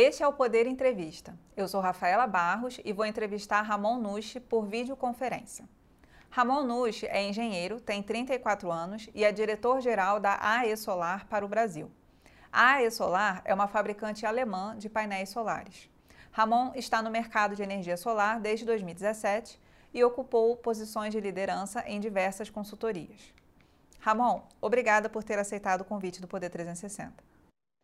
Este é o Poder Entrevista. Eu sou Rafaela Barros e vou entrevistar Ramon Nucci por videoconferência. Ramon Nucci é engenheiro, tem 34 anos e é diretor-geral da AE Solar para o Brasil. A AE Solar é uma fabricante alemã de painéis solares. Ramon está no mercado de energia solar desde 2017 e ocupou posições de liderança em diversas consultorias. Ramon, obrigada por ter aceitado o convite do Poder 360.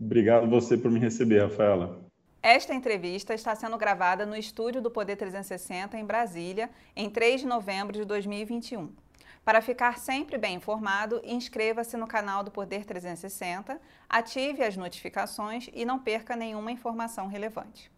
Obrigado você por me receber, Rafaela. Esta entrevista está sendo gravada no estúdio do Poder 360 em Brasília, em 3 de novembro de 2021. Para ficar sempre bem informado, inscreva-se no canal do Poder 360, ative as notificações e não perca nenhuma informação relevante.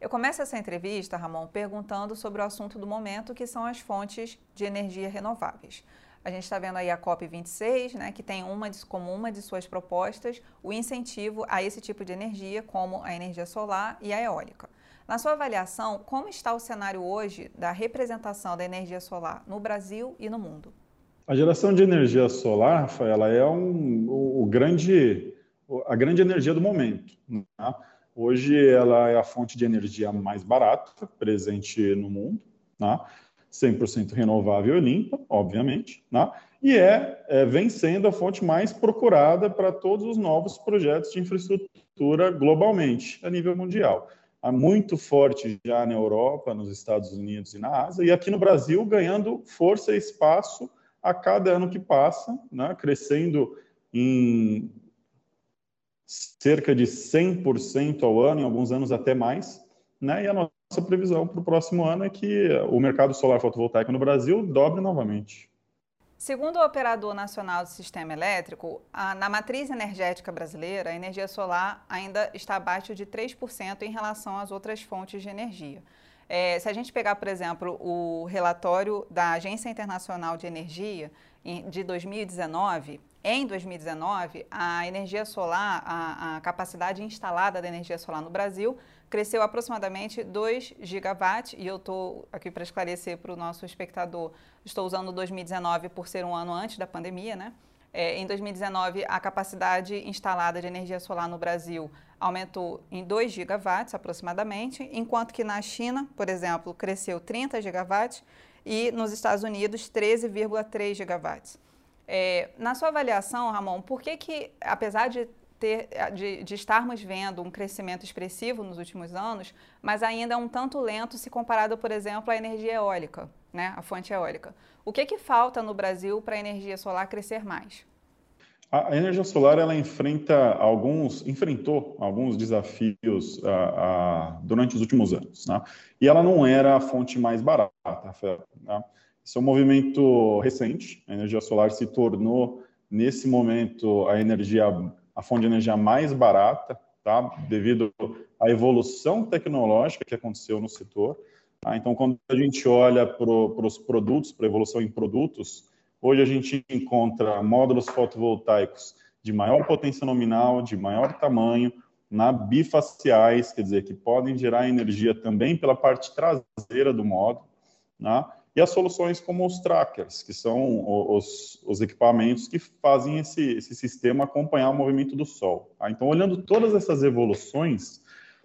Eu começo essa entrevista, Ramon, perguntando sobre o assunto do momento, que são as fontes de energia renováveis. A gente está vendo aí a COP26, né, que tem uma de, como uma de suas propostas o incentivo a esse tipo de energia, como a energia solar e a eólica. Na sua avaliação, como está o cenário hoje da representação da energia solar no Brasil e no mundo? A geração de energia solar, Rafaela, é um, o, o grande, a grande energia do momento. Né? Hoje ela é a fonte de energia mais barata presente no mundo. Né? 100% renovável e limpa, obviamente, né? e é, é, vem sendo a fonte mais procurada para todos os novos projetos de infraestrutura globalmente, a nível mundial. Há muito forte já na Europa, nos Estados Unidos e na Ásia, e aqui no Brasil ganhando força e espaço a cada ano que passa, né? crescendo em cerca de 100% ao ano, em alguns anos até mais, né? e a nossa previsão para o próximo ano é que o mercado solar fotovoltaico no Brasil dobre novamente. Segundo o Operador Nacional do Sistema Elétrico, a, na matriz energética brasileira, a energia solar ainda está abaixo de 3% em relação às outras fontes de energia. É, se a gente pegar, por exemplo, o relatório da Agência Internacional de Energia de 2019, em 2019, a energia solar, a, a capacidade instalada da energia solar no Brasil cresceu aproximadamente 2 gigawatts, e eu estou aqui para esclarecer para o nosso espectador, estou usando 2019 por ser um ano antes da pandemia, né? É, em 2019, a capacidade instalada de energia solar no Brasil aumentou em 2 gigawatts aproximadamente, enquanto que na China, por exemplo, cresceu 30 gigawatts e nos Estados Unidos 13,3 gigawatts. É, na sua avaliação, Ramon, por que que, apesar de ter, de, de, estarmos vendo um crescimento expressivo nos últimos anos, mas ainda é um tanto lento se comparado, por exemplo, à energia eólica, né, a fonte eólica. O que, que falta no Brasil para a energia solar crescer mais? A energia solar ela enfrenta alguns, enfrentou alguns desafios durante os últimos anos, né? e ela não era a fonte mais barata. Né? Isso é um movimento recente. A energia solar se tornou nesse momento a energia a fonte de energia mais barata, tá? devido à evolução tecnológica que aconteceu no setor. Tá? Então, quando a gente olha para os produtos, para a evolução em produtos, hoje a gente encontra módulos fotovoltaicos de maior potência nominal, de maior tamanho, na bifaciais, quer dizer, que podem gerar energia também pela parte traseira do módulo, né? e as soluções como os trackers, que são os, os equipamentos que fazem esse, esse, sistema acompanhar o movimento do Sol. Tá? Então, olhando todas essas evoluções,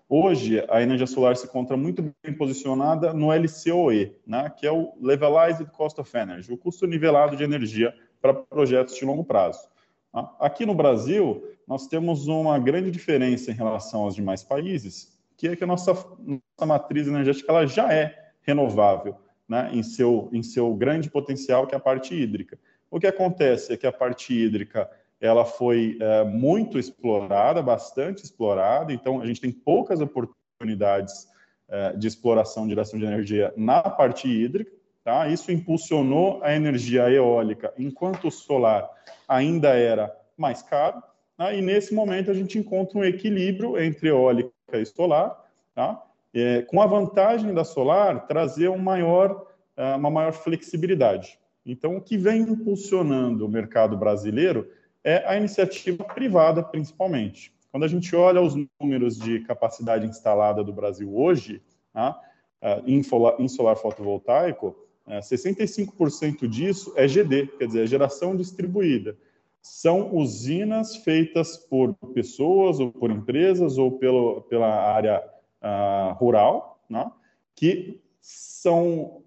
hoje a energia solar se encontra muito bem posicionada no LCOE, né, que é o Levelized Cost of Energy, o custo nivelado de energia para projetos de longo prazo. Tá? Aqui no Brasil, nós temos uma grande diferença em relação aos demais países, que é que a nossa, nossa matriz energética ela já é renovável né, em, seu, em seu grande potencial, que é a parte hídrica. O que acontece é que a parte hídrica ela foi é, muito explorada, bastante explorada, então a gente tem poucas oportunidades é, de exploração de geração de energia na parte hídrica. Tá? Isso impulsionou a energia eólica, enquanto o solar ainda era mais caro. Né? E nesse momento a gente encontra um equilíbrio entre eólica e solar, tá? é, com a vantagem da solar trazer um maior, é, uma maior flexibilidade. Então, o que vem impulsionando o mercado brasileiro é a iniciativa privada, principalmente. Quando a gente olha os números de capacidade instalada do Brasil hoje, tá, é, em, solar, fotovoltaico, 65% disso é GD, quer dizer, é geração distribuída. são usinas feitas por pessoas ou por empresas ou pelo, pela área uh, rural, né, que são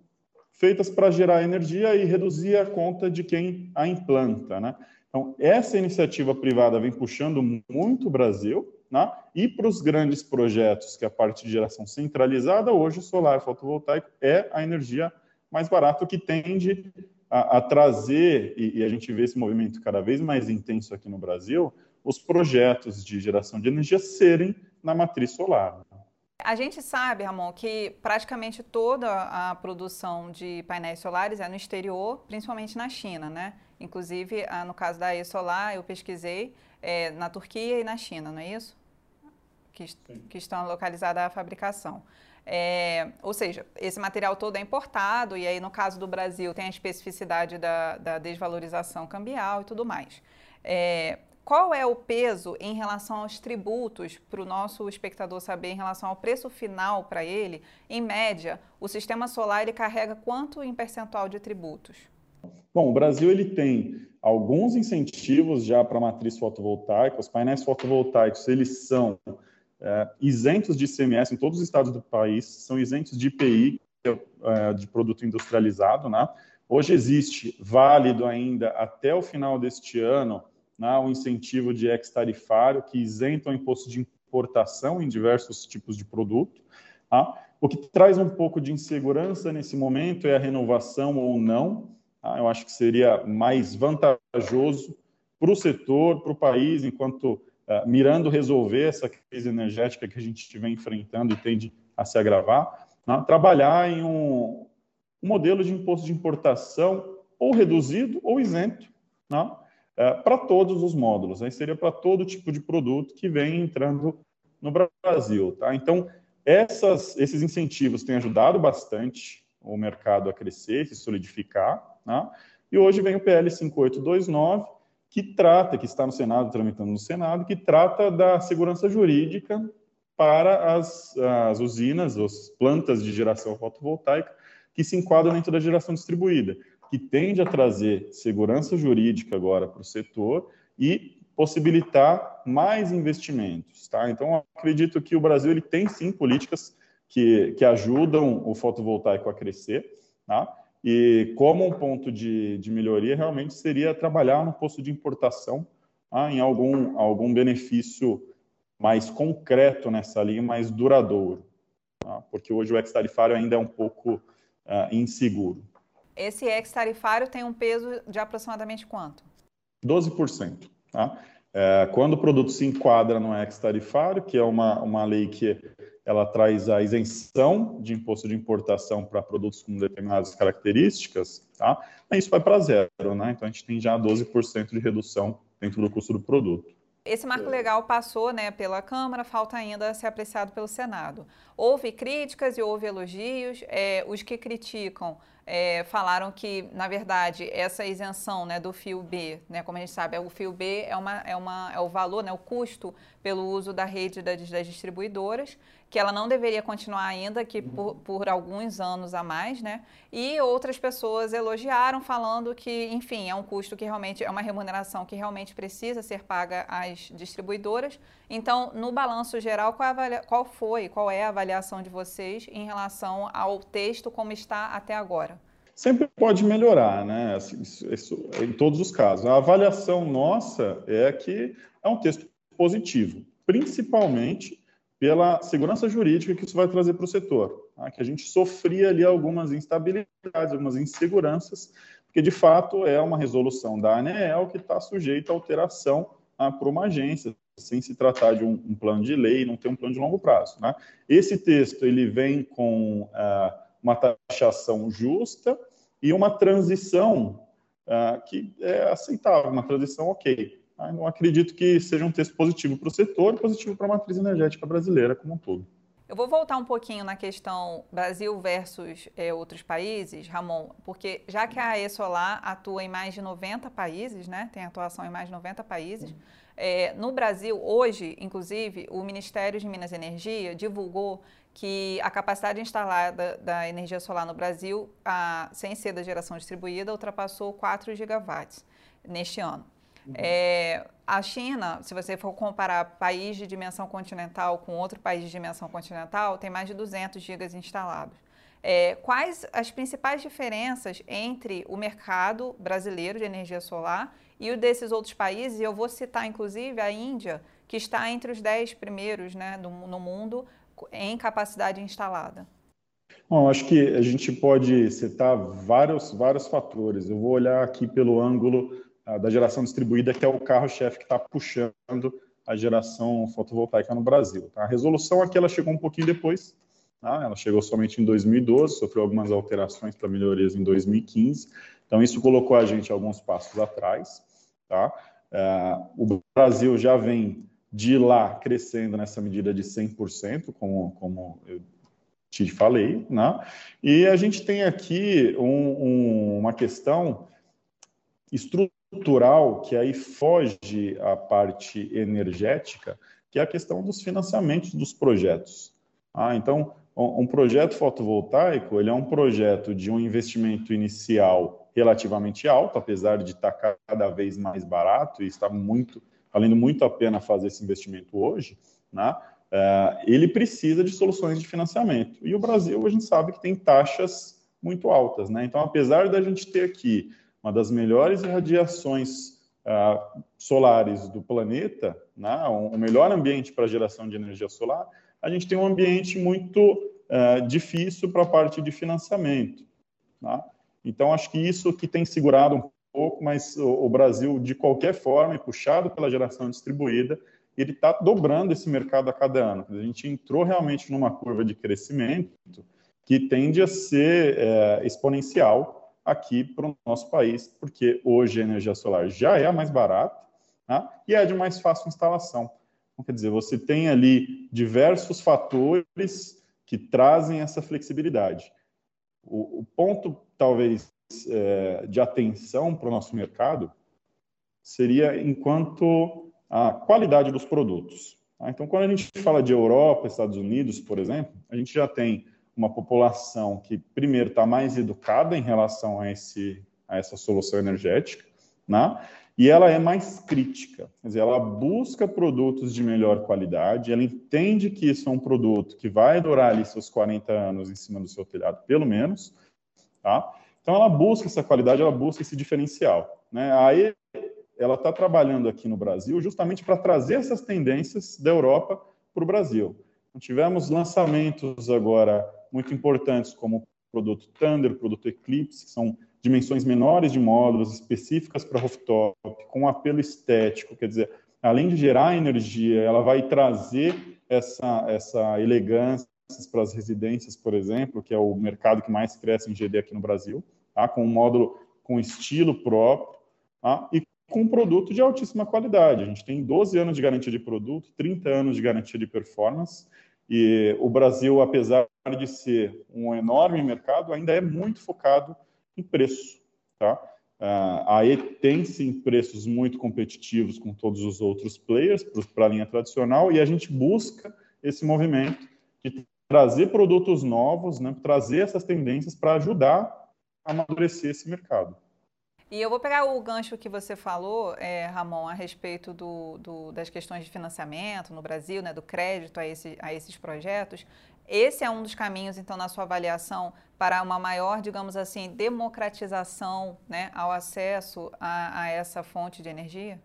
feitas para gerar energia e reduzir a conta de quem a implanta. Né? Então, essa iniciativa privada vem puxando muito o Brasil, né? e para os grandes projetos, que é a parte de geração centralizada, hoje o solar fotovoltaico é a energia mais barata, que tende a, a trazer, e, e a gente vê esse movimento cada vez mais intenso aqui no Brasil, os projetos de geração de energia serem na matriz solar. A gente sabe, Ramon, que praticamente toda a produção de painéis solares é no exterior, principalmente na China, né? Inclusive, no caso da E-Solar, eu pesquisei é, na Turquia e na China, não é isso? Que, que estão localizadas a fabricação. É, ou seja, esse material todo é importado, e aí no caso do Brasil tem a especificidade da, da desvalorização cambial e tudo mais. É, qual é o peso em relação aos tributos para o nosso espectador saber em relação ao preço final para ele? Em média, o sistema solar ele carrega quanto em percentual de tributos? Bom, o Brasil ele tem alguns incentivos já para a matriz fotovoltaica. Os painéis fotovoltaicos eles são é, isentos de ICMS em todos os estados do país, são isentos de IPI, é, é, de produto industrializado, né? Hoje existe, válido ainda até o final deste ano, né, um incentivo de ex-tarifário que isenta o imposto de importação em diversos tipos de produto. Tá? O que traz um pouco de insegurança nesse momento é a renovação ou não. Tá? Eu acho que seria mais vantajoso para o setor, para o país, enquanto uh, mirando resolver essa crise energética que a gente estiver enfrentando e tende a se agravar, tá? trabalhar em um, um, modelo de imposto de importação ou reduzido ou isento. Tá? é, para todos os módulos, aí seria para todo tipo de produto que vem entrando no Brasil. Tá? Então, essas, esses incentivos têm ajudado bastante o mercado a crescer, se solidificar. Né? E hoje vem o PL 5829, que trata, que está no Senado, tramitando no Senado, que trata da segurança jurídica para as, as usinas, as plantas de geração fotovoltaica que se enquadram dentro da geração distribuída que tende a trazer segurança jurídica agora para o setor e possibilitar mais investimentos. Tá? Então, acredito que o Brasil ele tem sim políticas que, que ajudam o fotovoltaico a crescer. Tá? E como um ponto de, de melhoria, realmente seria trabalhar no posto de importação tá? em algum, algum benefício mais concreto nessa linha, mais duradouro. Tá? Porque hoje o ex-tarifário ainda é um pouco uh, inseguro. Esse ex-tarifário tem um peso de aproximadamente quanto? 12%. Tá? É, quando o produto se enquadra no ex-tarifário, que é uma, uma lei que ela traz a isenção de imposto de importação para produtos com determinadas características, tá? isso vai para zero, né? Então a gente tem já 12% de redução dentro do custo do produto. Esse marco legal passou né, pela Câmara, falta ainda ser apreciado pelo Senado. Houve críticas e houve elogios. É, os que criticam é, falaram que, na verdade, essa isenção né, do fio B, né, como a gente sabe, o fio B é, uma, é, uma, é o valor, né, o custo pelo uso da rede das, das distribuidoras, que ela não deveria continuar ainda que por, por, alguns anos a mais, né? E outras pessoas elogiaram, falando que, enfim, é um custo que realmente é uma remuneração que realmente precisa ser paga às distribuidoras. Então, no balanço geral, qual, avalia, qual foi, qual é a avaliação de vocês em relação ao texto como está até agora? Sempre pode melhorar, né? Assim, isso, isso, em todos os casos. A avaliação nossa é que é um texto positivo, principalmente pela segurança jurídica que isso vai trazer para o setor. Tá? Que a gente sofria ali algumas instabilidades, algumas inseguranças, porque de fato é uma resolução da ANEEL que está sujeita a alteração tá? por uma agência, sem se tratar de um, um, plano de lei, não ter um plano de longo prazo. Né? Esse texto ele vem com uh, uma taxação justa e uma transição uh, que é aceitável, uma transição ok. Tá? Não acredito que seja um texto positivo para o setor e positivo para a matriz energética brasileira como um todo. Eu vou voltar um pouquinho na questão Brasil versus é, outros países, Ramon, porque já que a E-Solar atua em mais de 90 países, né, tem atuação em mais de 90 países, é, no Brasil, hoje, inclusive, o Ministério de Minas e Energia divulgou que a capacidade instalada da energia solar no Brasil, a, sem ser da geração distribuída, ultrapassou 4 gigawatts neste ano. É, a China, se você for comparar país de dimensão continental com outro país de dimensão continental, tem mais de 200 gigas instalados. É, quais as principais diferenças entre o mercado brasileiro de energia solar e o desses outros países? E eu vou citar, inclusive, a Índia, que está entre os 10 primeiros né, no, no mundo em capacidade instalada. Bom, acho que a gente pode citar vários, vários fatores. Eu vou olhar aqui pelo ângulo da geração distribuída, que é o carro-chefe que está puxando a geração fotovoltaica no Brasil. Tá? A resolução aqui ela chegou um pouquinho depois, tá? ela chegou somente em 2012, sofreu algumas alterações para melhorias em 2015, então isso colocou a gente alguns passos atrás. Tá? Uh, o Brasil já vem de lá crescendo nessa medida de 100%, como, como eu te falei, né? E a gente tem aqui um, um, uma questão estrutural que aí foge à parte energética, que é a questão dos financiamentos dos projetos. Ah, então, um projeto fotovoltaico ele é um projeto de um investimento inicial relativamente alto, apesar de estar cada vez mais barato e está muito, valendo muito a pena fazer esse investimento hoje, né? É, ele precisa de soluções de financiamento. E o Brasil, a gente sabe que tem taxas muito altas. Né? Então, apesar da gente ter aqui uma das melhores irradiações uh, solares do planeta, né? o melhor ambiente para geração de energia solar, a gente tem um ambiente muito uh, difícil para a parte de financiamento. Tá? Então, acho que isso que tem segurado um pouco, mas o, o Brasil, de qualquer forma, puxado pela geração distribuída, ele está dobrando esse mercado a cada ano. A gente entrou realmente numa curva de crescimento que tende a ser é, exponencial aqui para o nosso país, porque hoje a energia solar já é a mais barata né, e é de mais fácil instalação. Então, quer dizer, você tem ali diversos fatores que trazem essa flexibilidade. O, o ponto, talvez, é, de atenção para o nosso mercado seria enquanto a qualidade dos produtos. Tá? Então, quando a gente fala de Europa, Estados Unidos, por exemplo, a gente já tem uma população que, primeiro, está mais educada em relação a, esse, a essa solução energética, né? e ela é mais crítica, quer dizer, ela busca produtos de melhor qualidade, ela entende que isso é um produto que vai durar ali seus 40 anos em cima do seu telhado, pelo menos, tá? Então ela busca essa qualidade, ela busca esse diferencial, né? Aí ela está trabalhando aqui no Brasil justamente para trazer essas tendências da Europa para o Brasil. Então, tivemos lançamentos agora muito importantes, como o produto Thunder, o produto Eclipse, que são dimensões menores de módulos específicas para rooftop, com apelo estético, quer dizer, além de gerar energia, ela vai trazer essa, essa elegância para as residências, por exemplo, que é o mercado que mais cresce em GD aqui no Brasil, tá? com um módulo com estilo próprio, tá? e com um produto de altíssima qualidade. A gente tem 12 anos de garantia de produto, 30 anos de garantia de performance, e o Brasil, apesar de ser um enorme mercado, ainda é muito focado em preço. Tá? a E tem sim preços muito competitivos com todos os outros players para a linha tradicional, e a gente busca esse movimento de trazer produtos novos, né, trazer essas tendências para ajudar a amadurecer esse mercado. E eu vou pegar o gancho que você falou, é, Ramon, a respeito do, do, das questões de financiamento no Brasil, né, do crédito a, esse, a esses projetos. Esse é um dos caminhos, então, na sua avaliação, para uma maior, digamos assim, democratização né, ao acesso a, a essa fonte de energia?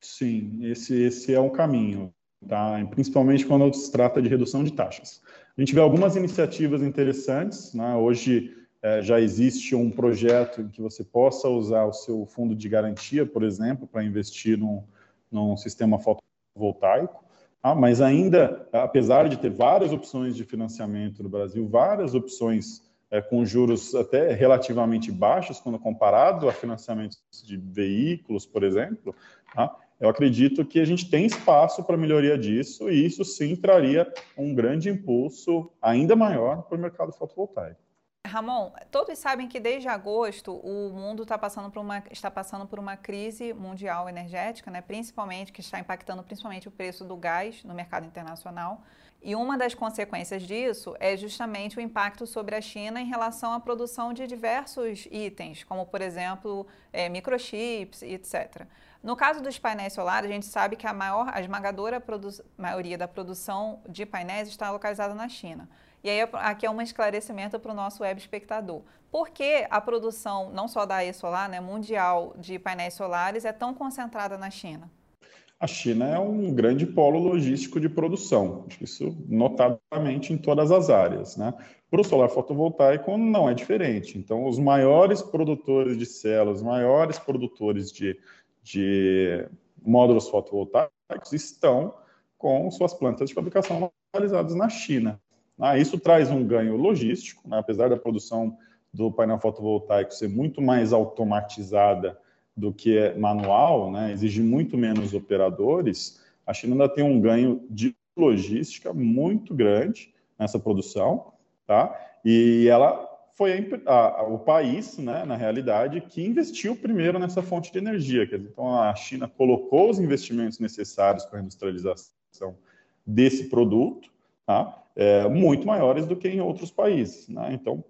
Sim, esse, esse é um caminho, tá? principalmente quando se trata de redução de taxas. A gente vê algumas iniciativas interessantes. Né? Hoje, já existe um projeto em que você possa usar o seu fundo de garantia, por exemplo, para investir num, num sistema fotovoltaico. Ah, mas ainda, apesar de ter várias opções de financiamento no Brasil, várias opções é, com juros até relativamente baixos quando comparado a financiamentos de veículos, por exemplo, tá? eu acredito que a gente tem espaço para melhoria disso e isso sim traria um grande impulso ainda maior para o mercado fotovoltaico. Ramon, todos sabem que desde agosto o mundo tá passando por uma, está passando por uma crise mundial energética, né? principalmente que está impactando principalmente o preço do gás no mercado internacional. E uma das consequências disso é justamente o impacto sobre a China em relação à produção de diversos itens, como por exemplo é, microchips etc. No caso dos painéis solares, a gente sabe que a maior, a esmagadora maioria da produção de painéis está localizada na China. E aí aqui é um esclarecimento para o nosso web espectador. Por que a produção, não só da E-Solar, né, mundial de painéis solares, é tão concentrada na China? A China é um grande polo logístico de produção, isso notadamente em todas as áreas. Né? Para o solar fotovoltaico não é diferente. Então, os maiores produtores de células, os maiores produtores de, de módulos fotovoltaicos estão com suas plantas de fabricação localizadas na China. Ah, isso traz um ganho logístico, né? apesar da produção do painel fotovoltaico ser muito mais automatizada do que é manual, né, exige muito menos operadores, a China ainda tem um ganho de logística muito grande nessa produção, tá? E ela foi a, a, o país, né, na realidade, que investiu primeiro nessa fonte de energia. Dizer, então, a China colocou os investimentos necessários para a industrialização desse produto, tá? É, muito maiores do que em outros países. Né? Então,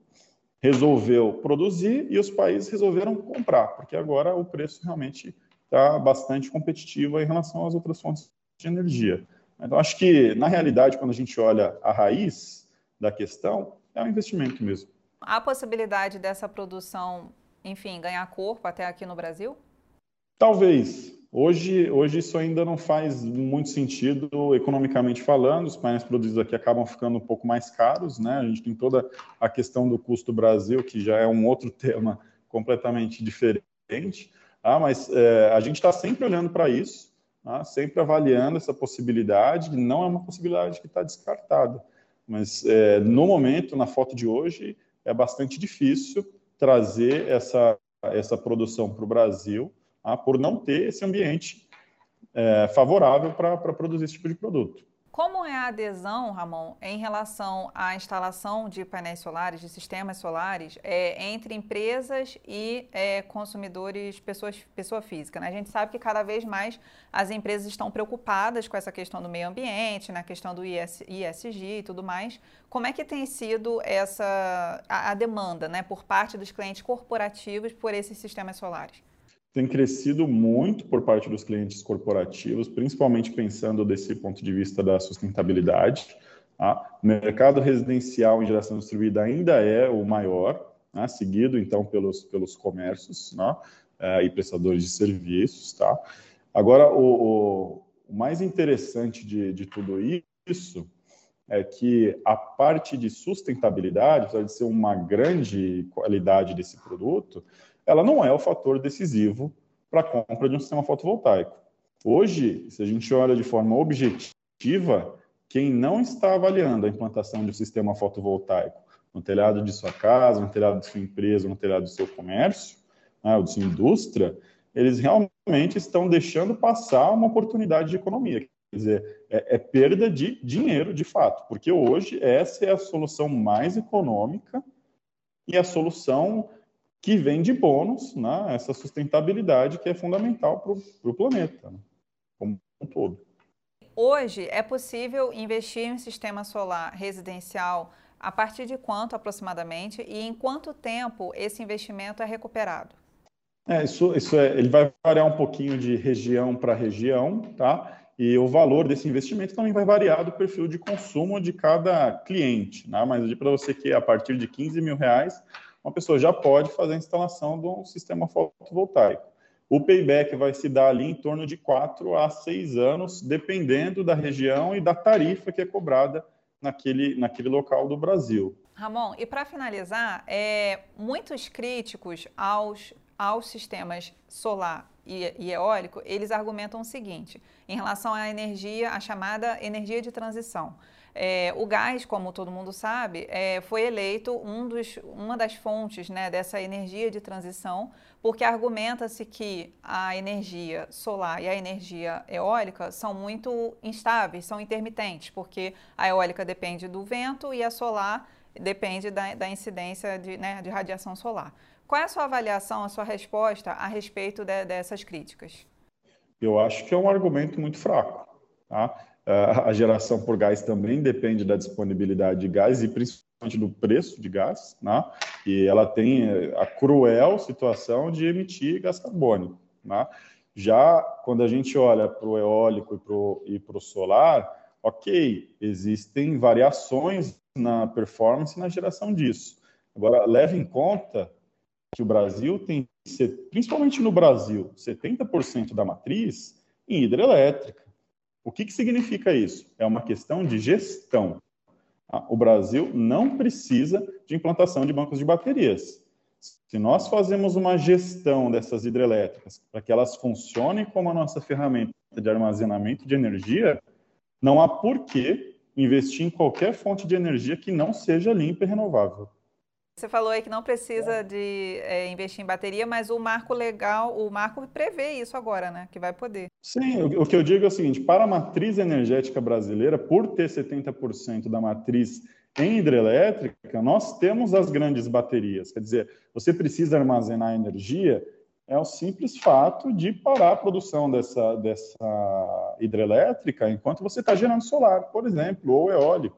resolveu produzir e os países resolveram comprar, porque agora o preço realmente está bastante competitivo em relação às outras fontes de energia. Então, acho que, na realidade, quando a gente olha a raiz da questão, é um investimento mesmo. Há possibilidade dessa produção, enfim, ganhar corpo até aqui no Brasil? Talvez. Hoje, hoje isso ainda não faz muito sentido economicamente falando, os painéis produzidos aqui acabam ficando um pouco mais caros, né? A gente tem toda a questão do custo Brasil, que já é um outro tema completamente diferente, tá? mas é, a gente está sempre olhando para isso, tá? sempre avaliando essa possibilidade, não é uma possibilidade que está descartada, mas é, no momento, na foto de hoje, é bastante difícil trazer essa, essa produção para o Brasil, ah, por não ter esse ambiente é, favorável para produzir esse tipo de produto. Como é a adesão, Ramon, em relação à instalação de painéis solares, de sistemas solares, é, entre empresas e é, consumidores, pessoas, pessoa física? Né? A gente sabe que cada vez mais as empresas estão preocupadas com essa questão do meio ambiente, na questão do IS, ISG e tudo mais. Como é que tem sido essa a, a demanda né, por parte dos clientes corporativos por esses sistemas solares? Tem crescido muito por parte dos clientes corporativos, principalmente pensando desse ponto de vista da sustentabilidade. Tá? O mercado residencial em geração distribuída ainda é o maior, né? seguido então pelos, pelos comércios né? é, e prestadores de serviços. Tá? Agora, o, o, mais interessante de, de tudo isso é que a parte de sustentabilidade, apesar de ser uma grande qualidade desse produto, ela não é o fator decisivo para a compra de um sistema fotovoltaico. Hoje, se a gente olha de forma objetiva, quem não está avaliando a implantação de um sistema fotovoltaico no telhado de sua casa, no telhado de sua empresa, no telhado do seu comércio, né, ou de sua indústria, eles realmente estão deixando passar uma oportunidade de economia. Quer dizer, é, é perda de dinheiro, de fato, porque hoje essa é a solução mais econômica e a solução que vem de bônus né, essa sustentabilidade que é fundamental para o planeta, né, como um todo. Hoje, é possível investir em um sistema solar residencial a partir de quanto aproximadamente e em quanto tempo esse investimento é recuperado? É, isso, isso é, ele vai variar um pouquinho de região para região, tá? E o valor desse investimento também vai variar do perfil de consumo de cada cliente, né? Mas eu digo para você que a partir de 15 mil reais uma pessoa já pode fazer a instalação de um sistema fotovoltaico. O payback vai se dar ali em torno de 4 a 6 anos, dependendo da região e da tarifa que é cobrada naquele, naquele local do Brasil. Ramon, e para finalizar, é, muitos críticos aos, aos sistemas solar e, e, eólico, eles argumentam o seguinte, em relação à energia, a chamada energia de transição. É, o gás, como todo mundo sabe, é, foi eleito um dos, uma das fontes né, dessa energia de transição, porque argumenta-se que a energia solar e a energia eólica são muito instáveis, são intermitentes, porque a eólica depende do vento e a solar depende da, da incidência de, né, de radiação solar. Qual é a sua avaliação, a sua resposta a respeito de, dessas críticas? Eu acho que é um argumento muito fraco. Tá? A geração por gás também depende da disponibilidade de gás e principalmente do preço de gás, né? e ela tem a cruel situação de emitir gás carbônico. Né? Já quando a gente olha para o eólico e para o solar, ok, existem variações na performance e na geração disso. Agora, leve em conta que o Brasil tem, principalmente no Brasil, 70% da matriz em hidrelétrica. O que, que significa isso? É uma questão de gestão. Tá? O Brasil não precisa de implantação de bancos de baterias. Se nós fazemos uma gestão dessas hidrelétricas para que elas funcionem como a nossa ferramenta de armazenamento de energia, não há por que investir em qualquer fonte de energia que não seja limpa e renovável. Você falou aí que não precisa de é, investir em bateria, mas o marco legal, o marco prevê isso agora, né? Que vai poder. Sim, o, o que eu digo é o seguinte: para a matriz energética brasileira, por ter 70% da matriz em hidrelétrica, nós temos as grandes baterias. Quer dizer, você precisa armazenar energia, é o simples fato de parar a produção dessa, dessa hidrelétrica enquanto você está gerando solar, por exemplo, ou eólico.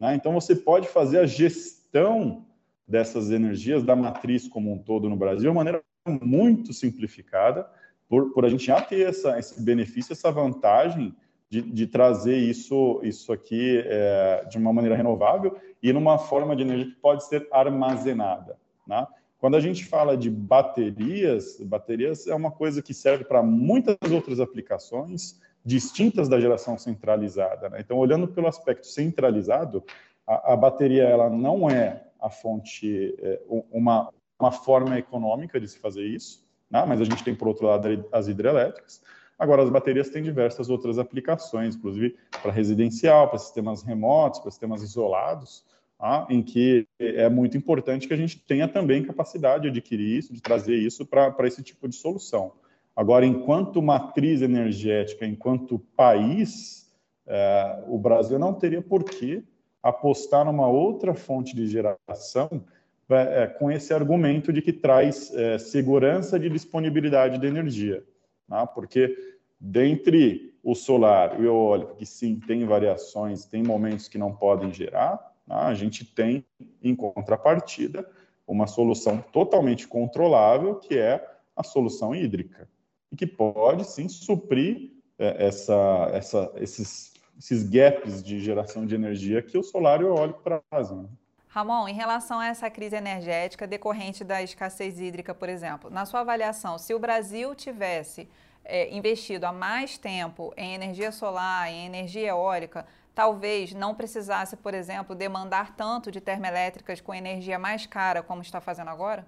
Né? Então, você pode fazer a gestão dessas energias da matriz como um todo no Brasil de uma maneira muito simplificada, por, por a gente já ter essa, esse benefício, essa vantagem de, de trazer isso, isso aqui é, de uma maneira renovável e numa forma de energia que pode ser armazenada. Né? Quando a gente fala de baterias, baterias é uma coisa que serve para muitas outras aplicações distintas da geração centralizada. Né? Então, olhando pelo aspecto centralizado, a, a bateria ela não é a fonte, é, uma, uma forma econômica de se fazer isso, né? mas a gente tem, por outro lado, as hidrelétricas. Agora, as baterias têm diversas outras aplicações, inclusive para residencial, para sistemas remotos, para sistemas isolados, tá? em que é muito importante que a gente tenha também capacidade de adquirir isso, de trazer isso para esse tipo de solução. Agora, enquanto matriz energética, enquanto país, é, o Brasil não teria por que apostar numa outra fonte de geração é, é, com esse argumento de que traz é, segurança de disponibilidade de energia. Tá? Porque dentre o solar e o eólico, que sim, tem variações, tem momentos que não podem gerar, tá? a gente tem, em contrapartida, uma solução totalmente controlável, que é a solução hídrica, e que pode, sim, suprir é, essa, essa, esses esses gaps de geração de energia que o solar e o eólico trazem. Né? Ramon, em relação a essa crise energética decorrente da escassez hídrica, por exemplo, na sua avaliação, se o Brasil tivesse é, investido há mais tempo em energia solar, em energia eólica, talvez não precisasse, por exemplo, demandar tanto de termoelétricas com energia mais cara como está fazendo agora?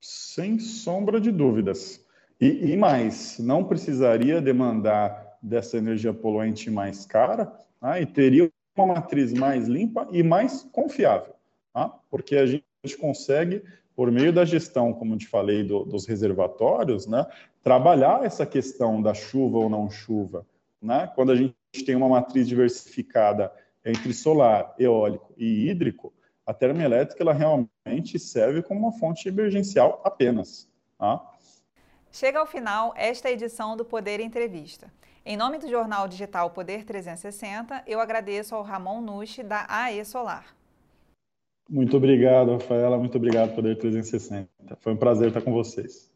Sem sombra de dúvidas. E, e mais, não precisaria demandar dessa energia poluente mais cara tá? e teria uma matriz mais limpa e mais confiável, tá? porque a gente consegue, por meio da gestão, como te falei, do, dos reservatórios, né, trabalhar essa questão da chuva ou não chuva. Né? Quando a gente tem uma matriz diversificada entre solar, eólico e hídrico, a termoelétrica ela realmente serve como uma fonte emergencial apenas. Tá? Chega ao final esta edição do Poder Entrevista. Em nome do jornal digital Poder 360, eu agradeço ao Ramon Nushi, da AE Solar. Muito obrigado, Rafaela. Muito obrigado, Poder 360. Foi um prazer estar com vocês.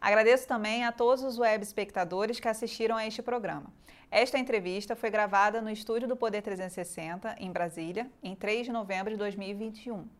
Agradeço também a todos os web espectadores que assistiram a este programa. Esta entrevista foi gravada no estúdio do Poder 360, em Brasília, em 3 de novembro de 2021.